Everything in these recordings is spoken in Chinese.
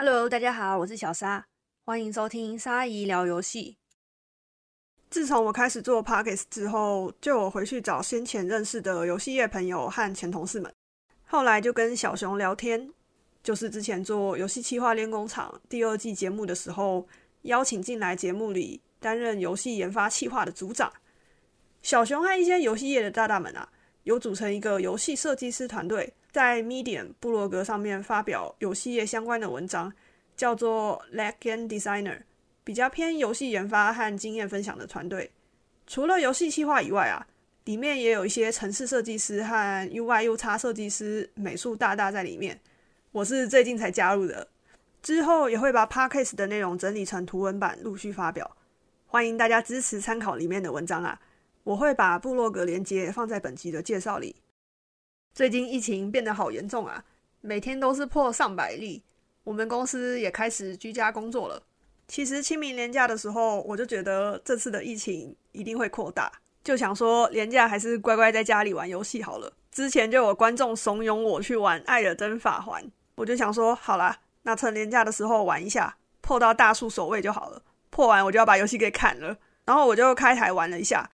Hello，大家好，我是小沙，欢迎收听沙姨聊游戏。自从我开始做 Pockets 之后，就我回去找先前认识的游戏业朋友和前同事们，后来就跟小熊聊天，就是之前做游戏企划练工厂第二季节目的时候，邀请进来节目里担任游戏研发企划的组长。小熊和一些游戏业的大大们啊，有组成一个游戏设计师团队，在 Medium 部落格上面发表游戏业相关的文章，叫做 Leg Game Designer。比较偏游戏研发和经验分享的团队，除了游戏企划以外啊，里面也有一些城市设计师和 UI、U 叉设计师、美术大大在里面。我是最近才加入的，之后也会把 Podcast 的内容整理成图文版，陆续发表。欢迎大家支持参考里面的文章啊！我会把部落格连接放在本集的介绍里。最近疫情变得好严重啊，每天都是破上百例，我们公司也开始居家工作了。其实清明年假的时候，我就觉得这次的疫情一定会扩大，就想说年假还是乖乖在家里玩游戏好了。之前就有观众怂恿我去玩《艾尔登法环》，我就想说好啦，那趁年假的时候玩一下，破到大树守卫就好了。破完我就要把游戏给砍了，然后我就开台玩了一下，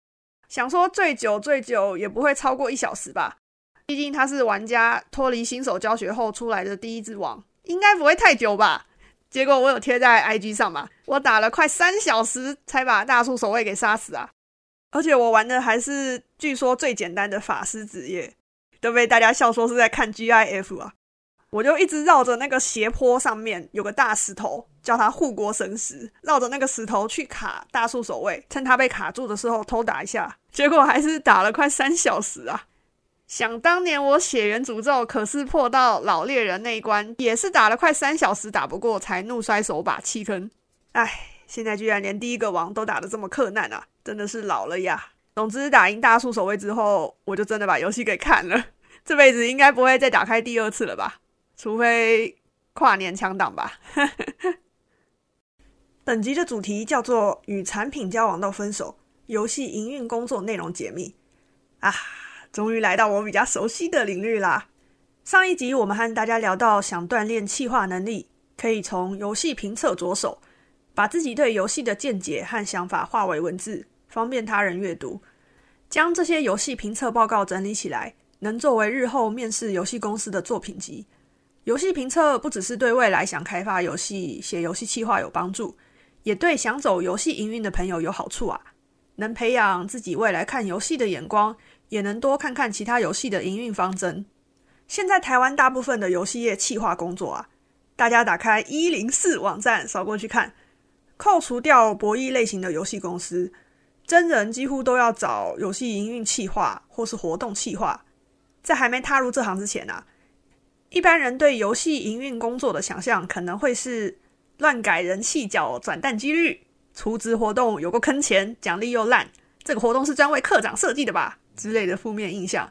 想说最久最久也不会超过一小时吧，毕竟他是玩家脱离新手教学后出来的第一只王，应该不会太久吧。结果我有贴在 IG 上嘛，我打了快三小时才把大树守卫给杀死啊！而且我玩的还是据说最简单的法师职业，都被大家笑说是在看 GIF 啊！我就一直绕着那个斜坡上面有个大石头，叫它护国神石，绕着那个石头去卡大树守卫，趁他被卡住的时候偷打一下，结果还是打了快三小时啊！想当年我血缘诅咒可是破到老猎人那一关，也是打了快三小时打不过才怒摔手把弃坑。唉，现在居然连第一个王都打得这么困难啊，真的是老了呀。总之打赢大树守卫之后，我就真的把游戏给看了，这辈子应该不会再打开第二次了吧？除非跨年强档吧。本集的主题叫做与产品交往到分手，游戏营运工作内容解密啊。终于来到我比较熟悉的领域啦。上一集我们和大家聊到，想锻炼企划能力，可以从游戏评测着手，把自己对游戏的见解和想法化为文字，方便他人阅读。将这些游戏评测报告整理起来，能作为日后面试游戏公司的作品集。游戏评测不只是对未来想开发游戏、写游戏企划有帮助，也对想走游戏营运的朋友有好处啊！能培养自己未来看游戏的眼光。也能多看看其他游戏的营运方针。现在台湾大部分的游戏业企划工作啊，大家打开一零四网站扫过去看，扣除掉博弈类型的游戏公司，真人几乎都要找游戏营运企划或是活动企划。在还没踏入这行之前啊，一般人对游戏营运工作的想象可能会是乱改人气角转蛋几率，储值活动有个坑钱，奖励又烂，这个活动是专为课长设计的吧？之类的负面印象，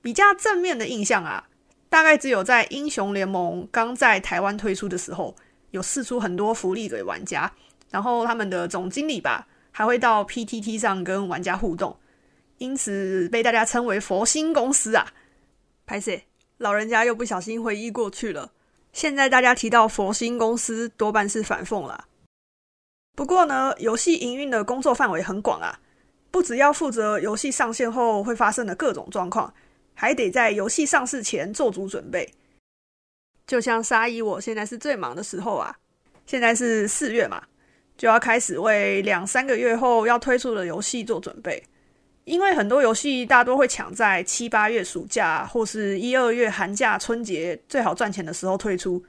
比较正面的印象啊，大概只有在英雄联盟刚在台湾推出的时候，有试出很多福利给玩家，然后他们的总经理吧，还会到 PTT 上跟玩家互动，因此被大家称为佛心公司啊。拍摄老人家又不小心回忆过去了，现在大家提到佛心公司，多半是反讽了。不过呢，游戏营运的工作范围很广啊。不只要负责游戏上线后会发生的各种状况，还得在游戏上市前做足准备。就像沙姨，我现在是最忙的时候啊，现在是四月嘛，就要开始为两三个月后要推出的游戏做准备。因为很多游戏大多会抢在七八月暑假或是一二月寒假、春节最好赚钱的时候推出，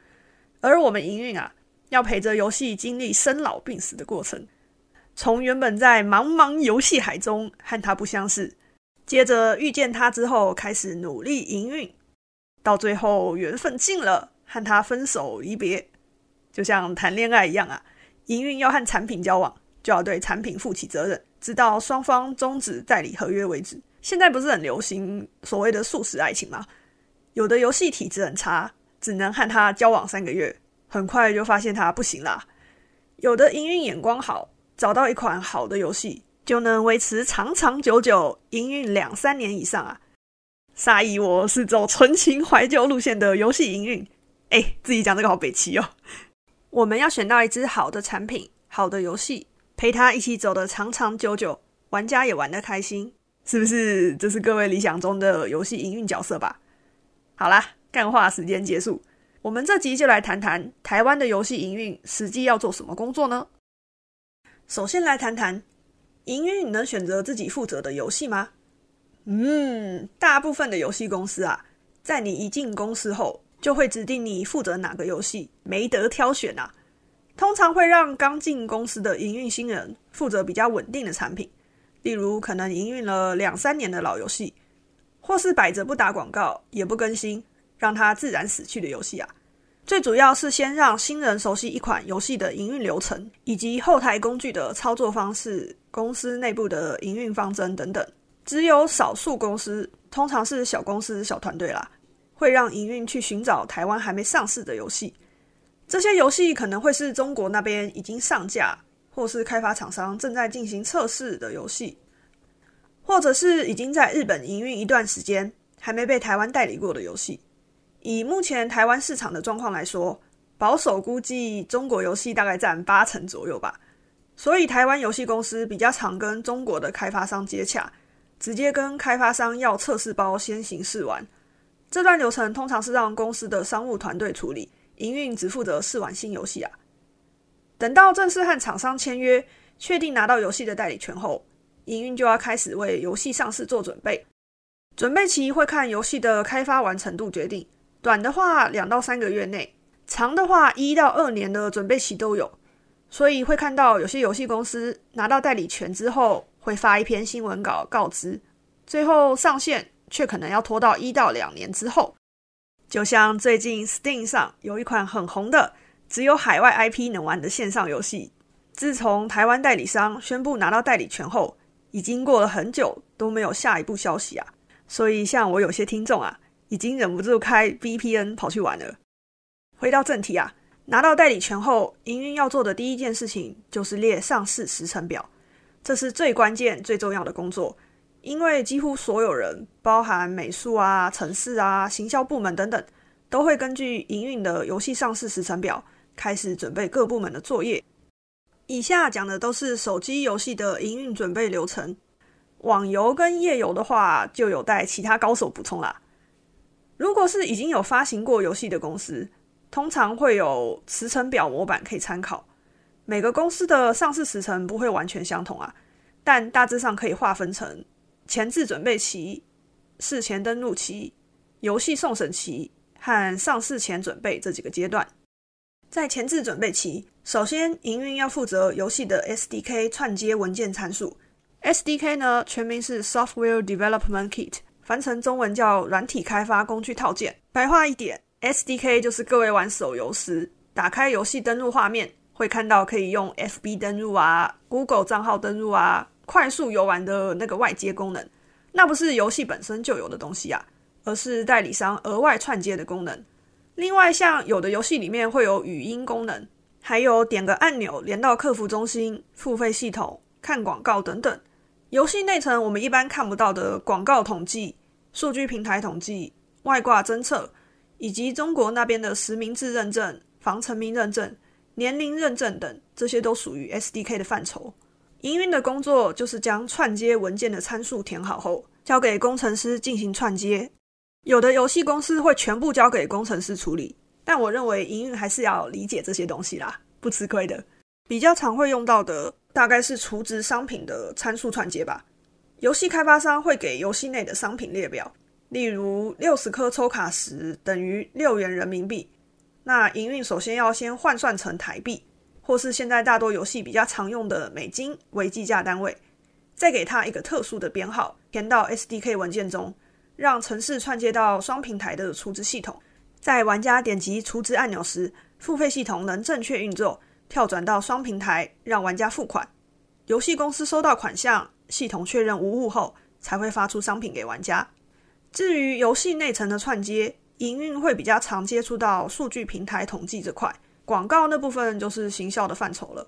而我们营运啊，要陪着游戏经历生老病死的过程。从原本在茫茫游戏海中和他不相识，接着遇见他之后开始努力营运，到最后缘分尽了，和他分手离别，就像谈恋爱一样啊！营运要和产品交往，就要对产品负起责任，直到双方终止代理合约为止。现在不是很流行所谓的素食爱情吗？有的游戏体质很差，只能和他交往三个月，很快就发现它不行啦；有的营运眼光好。找到一款好的游戏，就能维持长长久久，营运两三年以上啊！沙溢我是走纯情怀旧路线的游戏营运，哎，自己讲这个好北齐哦。我们要选到一支好的产品、好的游戏，陪他一起走得长长久久，玩家也玩得开心，是不是？这是各位理想中的游戏营运角色吧？好啦，干话时间结束，我们这集就来谈谈台湾的游戏营运实际要做什么工作呢？首先来谈谈营运能选择自己负责的游戏吗？嗯，大部分的游戏公司啊，在你一进公司后。就会指定你负责哪个游戏，没得挑选啊。通常会让刚进公司的营运新人负责比较稳定的产品，例如可能营运了两三年的老游戏，或是摆着不打广告也不更新，让它自然死去的游戏啊。最主要是先让新人熟悉一款游戏的营运流程，以及后台工具的操作方式、公司内部的营运方针等等。只有少数公司，通常是小公司、小团队啦。会让营运去寻找台湾还没上市的游戏，这些游戏可能会是中国那边已经上架，或是开发厂商正在进行测试的游戏，或者是已经在日本营运一段时间还没被台湾代理过的游戏。以目前台湾市场的状况来说，保守估计中国游戏大概占八成左右吧。所以台湾游戏公司比较常跟中国的开发商接洽，直接跟开发商要测试包先行试玩。这段流程通常是让公司的商务团队处理，营运只负责试玩新游戏啊。等到正式和厂商签约，确定拿到游戏的代理权后，营运就要开始为游戏上市做准备。准备期会看游戏的开发完成度决定，短的话两到三个月内，长的话一到二年的准备期都有。所以会看到有些游戏公司拿到代理权之后，会发一篇新闻稿告知，最后上线。却可能要拖到一到两年之后，就像最近 Steam 上有一款很红的只有海外 IP 能玩的线上游戏，自从台湾代理商宣布拿到代理权后，已经过了很久都没有下一步消息啊。所以像我有些听众啊，已经忍不住开 VPN 跑去玩了。回到正题啊，拿到代理权后，营运要做的第一件事情就是列上市时程表，这是最关键、最重要的工作。因为几乎所有人，包含美术啊、城市啊、行销部门等等，都会根据营运的游戏上市时程表开始准备各部门的作业。以下讲的都是手机游戏的营运准备流程，网游跟页游的话，就有待其他高手补充啦。如果是已经有发行过游戏的公司，通常会有时程表模板可以参考。每个公司的上市时程不会完全相同啊，但大致上可以划分成。前置准备期、事前登录期、游戏送审期和上市前准备这几个阶段。在前置准备期，首先营运要负责游戏的 SDK 串接文件参数。SDK 呢，全名是 Software Development Kit，翻成中文叫软体开发工具套件。白话一点，SDK 就是各位玩手游时，打开游戏登录画面，会看到可以用 FB 登录啊、Google 账号登录啊。快速游玩的那个外接功能，那不是游戏本身就有的东西啊，而是代理商额外串接的功能。另外，像有的游戏里面会有语音功能，还有点个按钮连到客服中心、付费系统、看广告等等。游戏内层我们一般看不到的广告统计、数据平台统计、外挂侦测，以及中国那边的实名制认证、防沉迷认证、年龄认证等，这些都属于 SDK 的范畴。营运的工作就是将串接文件的参数填好后，交给工程师进行串接。有的游戏公司会全部交给工程师处理，但我认为营运还是要理解这些东西啦，不吃亏的。比较常会用到的大概是储值商品的参数串接吧。游戏开发商会给游戏内的商品列表，例如六十颗抽卡石等于六元人民币。那营运首先要先换算成台币。或是现在大多游戏比较常用的美金为计价单位，再给它一个特殊的编号，填到 SDK 文件中，让程式串接到双平台的储值系统。在玩家点击储值按钮时，付费系统能正确运作，跳转到双平台，让玩家付款。游戏公司收到款项，系统确认无误后，才会发出商品给玩家。至于游戏内层的串接，营运会比较常接触到数据平台统计这块。广告那部分就是行销的范畴了。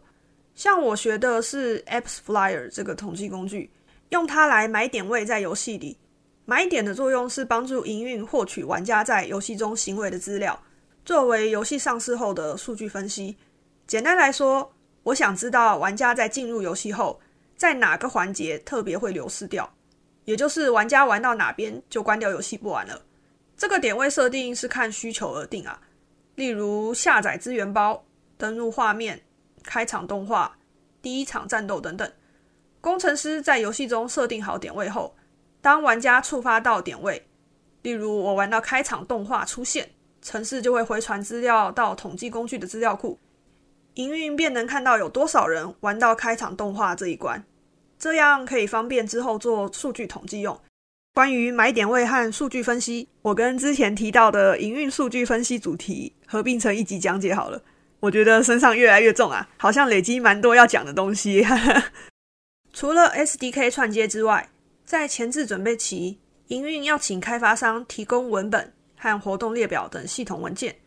像我学的是 Apps Flyer 这个统计工具，用它来买点位在游戏里。买点的作用是帮助营运获取玩家在游戏中行为的资料，作为游戏上市后的数据分析。简单来说，我想知道玩家在进入游戏后，在哪个环节特别会流失掉，也就是玩家玩到哪边就关掉游戏不玩了。这个点位设定是看需求而定啊，例如下载资源包、登录画面、开场动画、第一场战斗等等。工程师在游戏中设定好点位后，当玩家触发到点位，例如我玩到开场动画出现，程式就会回传资料到统计工具的资料库，营运便能看到有多少人玩到开场动画这一关，这样可以方便之后做数据统计用。关于买点位和数据分析，我跟之前提到的营运数据分析主题合并成一集讲解好了。我觉得身上越来越重啊，好像累积蛮多要讲的东西。除了 SDK 串接之外，在前置准备期，营运要请开发商提供文本和活动列表等系统文件，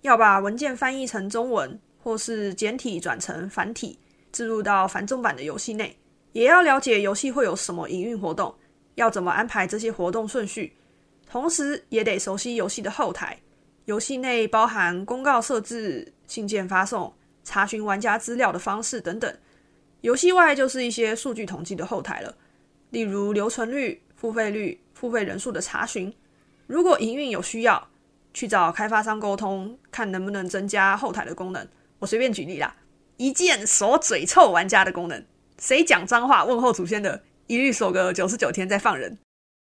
要把文件翻译成中文或是简体转成繁体，置入到繁中版的游戏内，也要了解游戏会有什么营运活动。要怎么安排这些活动顺序？同时也得熟悉游戏的后台，游戏内包含公告设置、信件发送、查询玩家资料的方式等等。游戏外就是一些数据统计的后台了，例如留存率、付费率、付费人数的查询。如果营运有需要，去找开发商沟通，看能不能增加后台的功能。我随便举例啦，一键锁嘴臭玩家的功能，谁讲脏话问候祖先的？一律锁个九十九天再放人，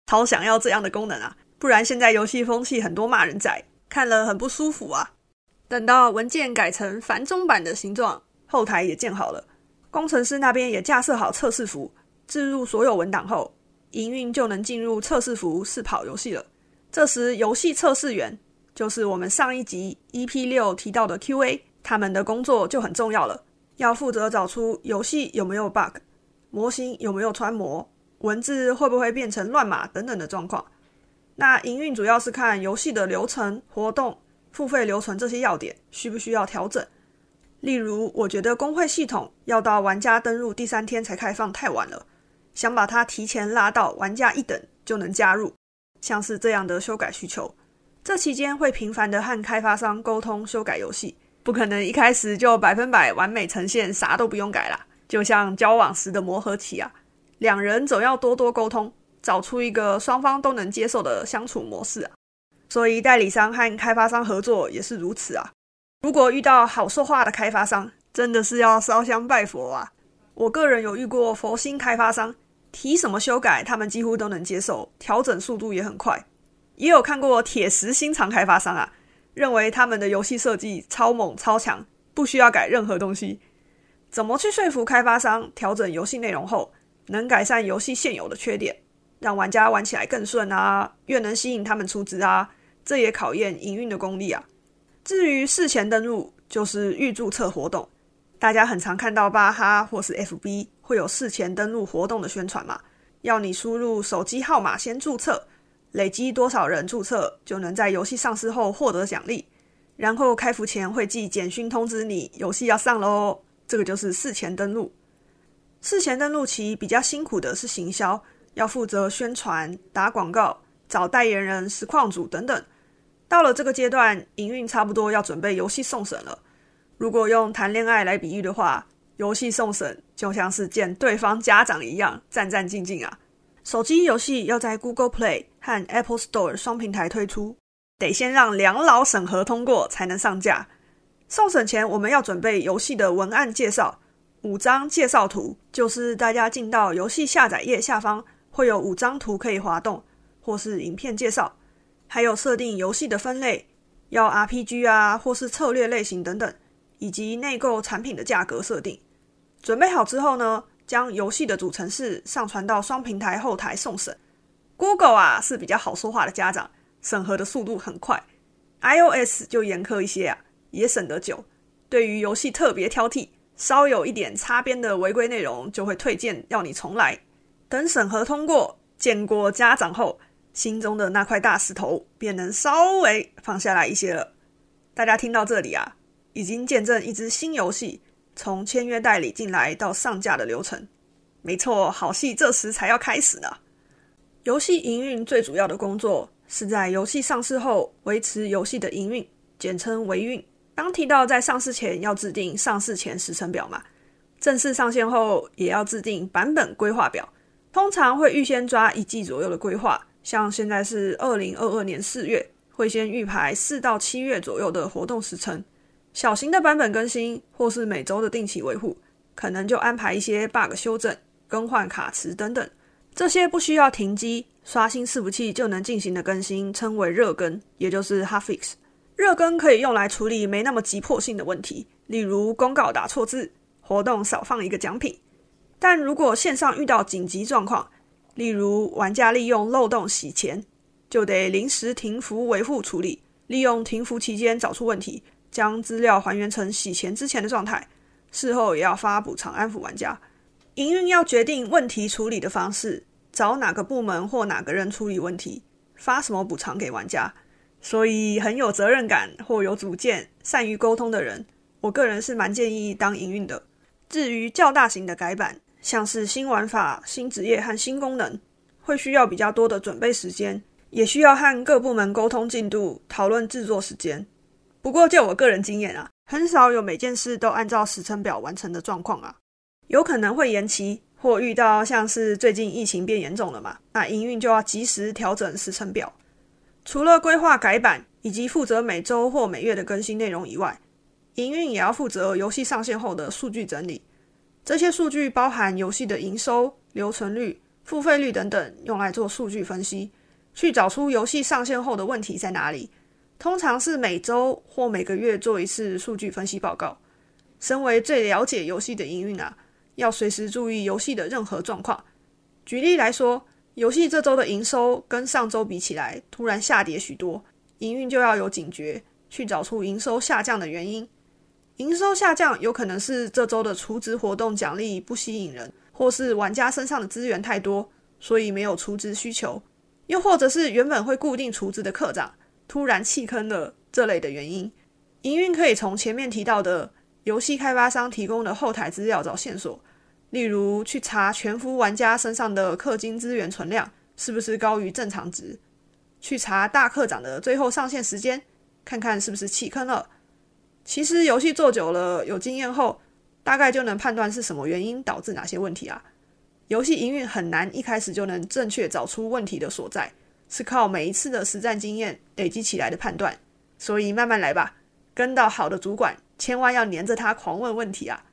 超想要这样的功能啊！不然现在游戏风气很多骂人仔，看了很不舒服啊。等到文件改成繁中版的形状，后台也建好了，工程师那边也架设好测试服，置入所有文档后，营运就能进入测试服试跑游戏了。这时游戏测试员就是我们上一集 EP 六提到的 QA，他们的工作就很重要了，要负责找出游戏有没有 bug。模型有没有穿模？文字会不会变成乱码等等的状况？那营运主要是看游戏的流程、活动、付费流程这些要点需不需要调整。例如，我觉得工会系统要到玩家登录第三天才开放太晚了，想把它提前拉到玩家一等就能加入，像是这样的修改需求。这期间会频繁的和开发商沟通修改游戏，不可能一开始就百分百完美呈现，啥都不用改啦。就像交往时的磨合期啊，两人总要多多沟通，找出一个双方都能接受的相处模式啊。所以代理商和开发商合作也是如此啊。如果遇到好说话的开发商，真的是要烧香拜佛啊。我个人有遇过佛心开发商，提什么修改，他们几乎都能接受，调整速度也很快。也有看过铁石心肠开发商啊，认为他们的游戏设计超猛超强，不需要改任何东西。怎么去说服开发商调整游戏内容后，能改善游戏现有的缺点，让玩家玩起来更顺啊？越能吸引他们出资啊？这也考验营运的功力啊。至于事前登录，就是预注册活动，大家很常看到巴哈或是 FB 会有事前登录活动的宣传嘛，要你输入手机号码先注册，累积多少人注册就能在游戏上市后获得奖励，然后开服前会寄简讯通知你游戏要上喽。这个就是事前登录。事前登录期比较辛苦的是行销，要负责宣传、打广告、找代言人、实况组等等。到了这个阶段，营运差不多要准备游戏送审了。如果用谈恋爱来比喻的话，游戏送审就像是见对方家长一样，战战兢兢啊。手机游戏要在 Google Play 和 Apple Store 双平台推出，得先让两老审核通过才能上架。送审前，我们要准备游戏的文案介绍，五张介绍图，就是大家进到游戏下载页下方会有五张图可以滑动，或是影片介绍，还有设定游戏的分类，要 RPG 啊，或是策略类型等等，以及内购产品的价格设定。准备好之后呢，将游戏的主程式上传到双平台后台送审。Google 啊是比较好说话的家长，审核的速度很快，iOS 就严苛一些啊。也省得久。对于游戏特别挑剔，稍有一点擦边的违规内容，就会推荐要你重来。等审核通过，见过家长后，心中的那块大石头便能稍微放下来一些了。大家听到这里啊，已经见证一支新游戏从签约代理进来到上架的流程。没错，好戏这时才要开始呢。游戏营运最主要的工作是在游戏上市后维持游戏的营运。简称维运。刚提到在上市前要制定上市前时程表嘛，正式上线后也要制定版本规划表，通常会预先抓一季左右的规划。像现在是二零二二年四月，会先预排四到七月左右的活动时程。小型的版本更新或是每周的定期维护，可能就安排一些 bug 修正、更换卡池等等。这些不需要停机刷新伺服器就能进行的更新，称为热更，也就是 hot fix。热更可以用来处理没那么急迫性的问题，例如公告打错字、活动少放一个奖品。但如果线上遇到紧急状况，例如玩家利用漏洞洗钱，就得临时停服维护处理，利用停服期间找出问题。将资料还原成洗钱之前的状态，事后也要发补偿安抚玩家。营运要决定问题处理的方式，找哪个部门或哪个人处理问题，发什么补偿给玩家。所以很有责任感或有主见、善于沟通的人，我个人是蛮建议当营运的。至于较大型的改版，像是新玩法、新职业和新功能，会需要比较多的准备时间，也需要和各部门沟通进度、讨论制作时间。不过，就我个人经验啊，很少有每件事都按照时程表完成的状况啊，有可能会延期，或遇到像是最近疫情变严重了嘛，那营运就要及时调整时程表。除了规划改版以及负责每周或每月的更新内容以外，营运也要负责游戏上线后的数据整理。这些数据包含游戏的营收、留存率、付费率等等，用来做数据分析，去找出游戏上线后的问题在哪里。通常是每周或每个月做一次数据分析报告。身为最了解游戏的营运啊，要随时注意游戏的任何状况。举例来说，游戏这周的营收跟上周比起来突然下跌许多，营运就要有警觉，去找出营收下降的原因。营收下降有可能是这周的储值活动奖励不吸引人，或是玩家身上的资源太多，所以没有储值需求，又或者是原本会固定储值的课长。突然弃坑了这类的原因，营运可以从前面提到的游戏开发商提供的后台资料找线索，例如去查全服玩家身上的氪金资源存量是不是高于正常值，去查大课长的最后上线时间，看看是不是弃坑了。其实游戏做久了，有经验后，大概就能判断是什么原因导致哪些问题啊。游戏营运很难一开始就能正确找出问题的所在。是靠每一次的实战经验累积起来的判断，所以慢慢来吧。跟到好的主管，千万要黏着他狂问问题啊。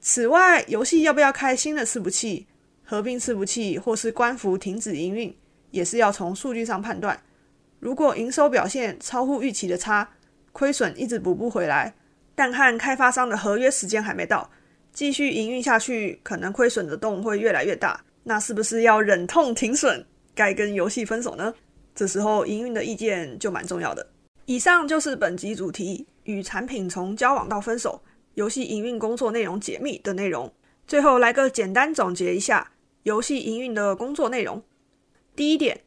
此外，游戏要不要开新的伺服器、合并伺服器，或是关服停止营运，也是要从数据上判断。如果营收表现超乎预期的差，亏损一直补不回来，但和开发商的合约时间还没到，继续营运下去，可能亏损的洞会越来越大。那是不是要忍痛停损？该跟游戏分手呢？这时候营运的意见就蛮重要的。以上就是本集主题与产品从交往到分手，游戏营运工作内容解密的内容。最后来个简单总结一下游戏营运的工作内容。第一点，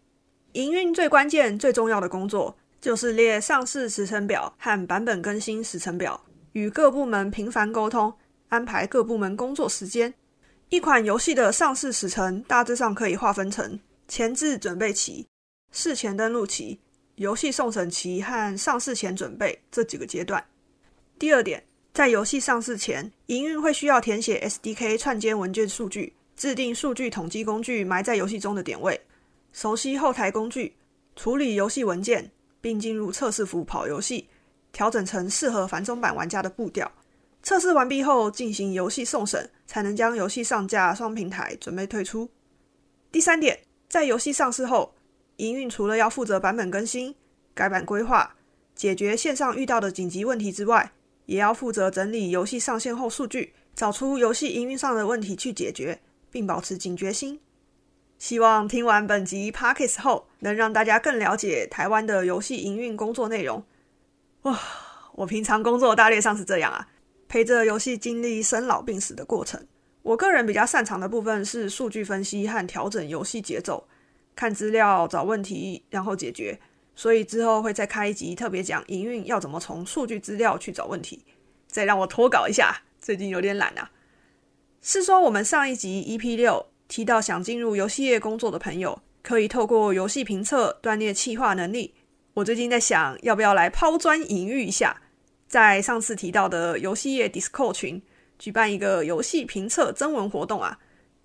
营运最关键、最重要的工作就是列上市时程表和版本更新时程表，与各部门频繁沟通，安排各部门工作时间。一款游戏的上市时程大致上可以划分成。前置准备期、事前登录期、游戏送审期和上市前准备这几个阶段。第二点，在游戏上市前，营运会需要填写 SDK 串接文件数据，制定数据统计工具埋在游戏中的点位，熟悉后台工具，处理游戏文件，并进入测试服跑游戏，调整成适合繁中版玩家的步调。测试完毕后，进行游戏送审，才能将游戏上架双平台，准备推出。第三点。在游戏上市后，营运除了要负责版本更新、改版规划、解决线上遇到的紧急问题之外，也要负责整理游戏上线后数据，找出游戏营运上的问题去解决，并保持警觉心。希望听完本集 p o c k e t 后，能让大家更了解台湾的游戏营运工作内容。哇，我平常工作大略上是这样啊，陪着游戏经历生老病死的过程。我个人比较擅长的部分是数据分析和调整游戏节奏，看资料找问题，然后解决。所以之后会再开一集特别讲营运要怎么从数据资料去找问题。再让我脱稿一下，最近有点懒啊。是说我们上一集 EP 六提到，想进入游戏业工作的朋友，可以透过游戏评测锻炼企划能力，我最近在想要不要来抛砖引玉一下，在上次提到的游戏业 Discord 群举办一个游戏评测征文活动啊，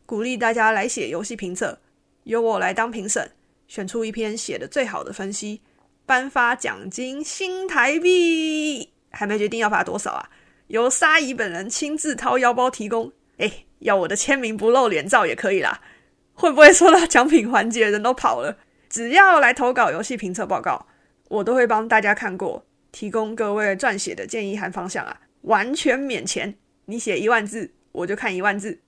鼓励大家来写游戏评测，由我来当评审，选出一篇写的最好的分析，颁发奖金新台币，还没决定要发多少啊，由沙姨本人亲自掏腰包提供。哎，要我的签名不露脸照也可以啦。会不会说到奖品环节人都跑了？只要来投稿游戏评测报告，我都会帮大家看过，提供各位撰写的建议和方向啊，完全免钱。你写一万字，我就看一万字。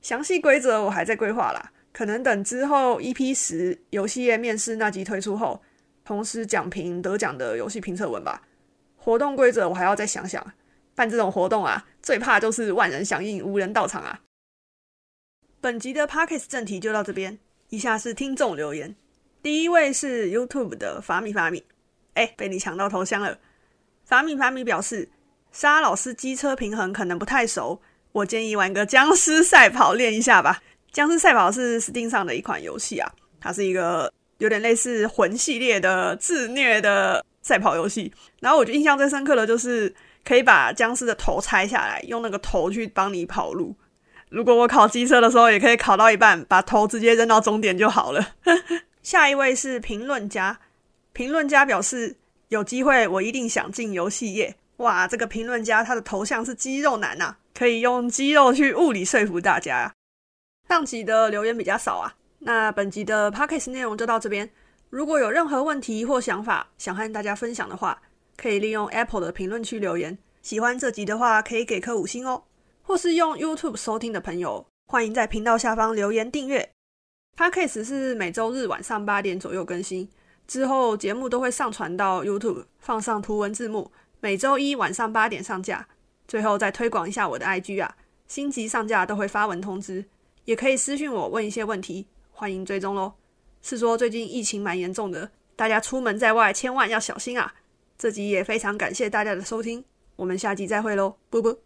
详细规则我还在规划啦，可能等之后 EP 十游戏业面试那集推出后，同时讲评得奖的游戏评测文吧。活动规则我还要再想想。办这种活动啊，最怕就是万人响应无人到场啊。本集的 Pockets 正题就到这边，以下是听众留言。第一位是 YouTube 的法米法米，哎，被你抢到头像了。法米法米表示，沙老师机车平衡可能不太熟，我建议玩个僵尸赛跑练一下吧。僵尸赛跑是 Steam 上的一款游戏啊，它是一个有点类似魂系列的自虐的赛跑游戏。然后我就印象最深刻的就是。可以把僵尸的头拆下来，用那个头去帮你跑路。如果我考机车的时候，也可以考到一半，把头直接扔到终点就好了。下一位是评论家，评论家表示有机会我一定想进游戏业。哇，这个评论家他的头像是肌肉男呐，可以用肌肉去物理说服大家。上集的留言比较少啊，那本集的 p o c k e t 内容就到这边。如果有任何问题或想法想和大家分享的话，可以利用 Apple 的评论区留言，喜欢这集的话可以给颗五星哦，或是用 YouTube 收听的朋友，欢迎在频道下方留言订阅。Podcast 是每周日晚上八点左右更新，之后节目都会上传到 YouTube，放上图文字幕，每周一晚上八点上架。最后再推广一下我的 IG 啊，新集上架都会发文通知，也可以私讯我问一些问题，欢迎追踪喽。是说最近疫情蛮严重的，大家出门在外千万要小心啊。这集也非常感谢大家的收听，我们下集再会喽，啵啵。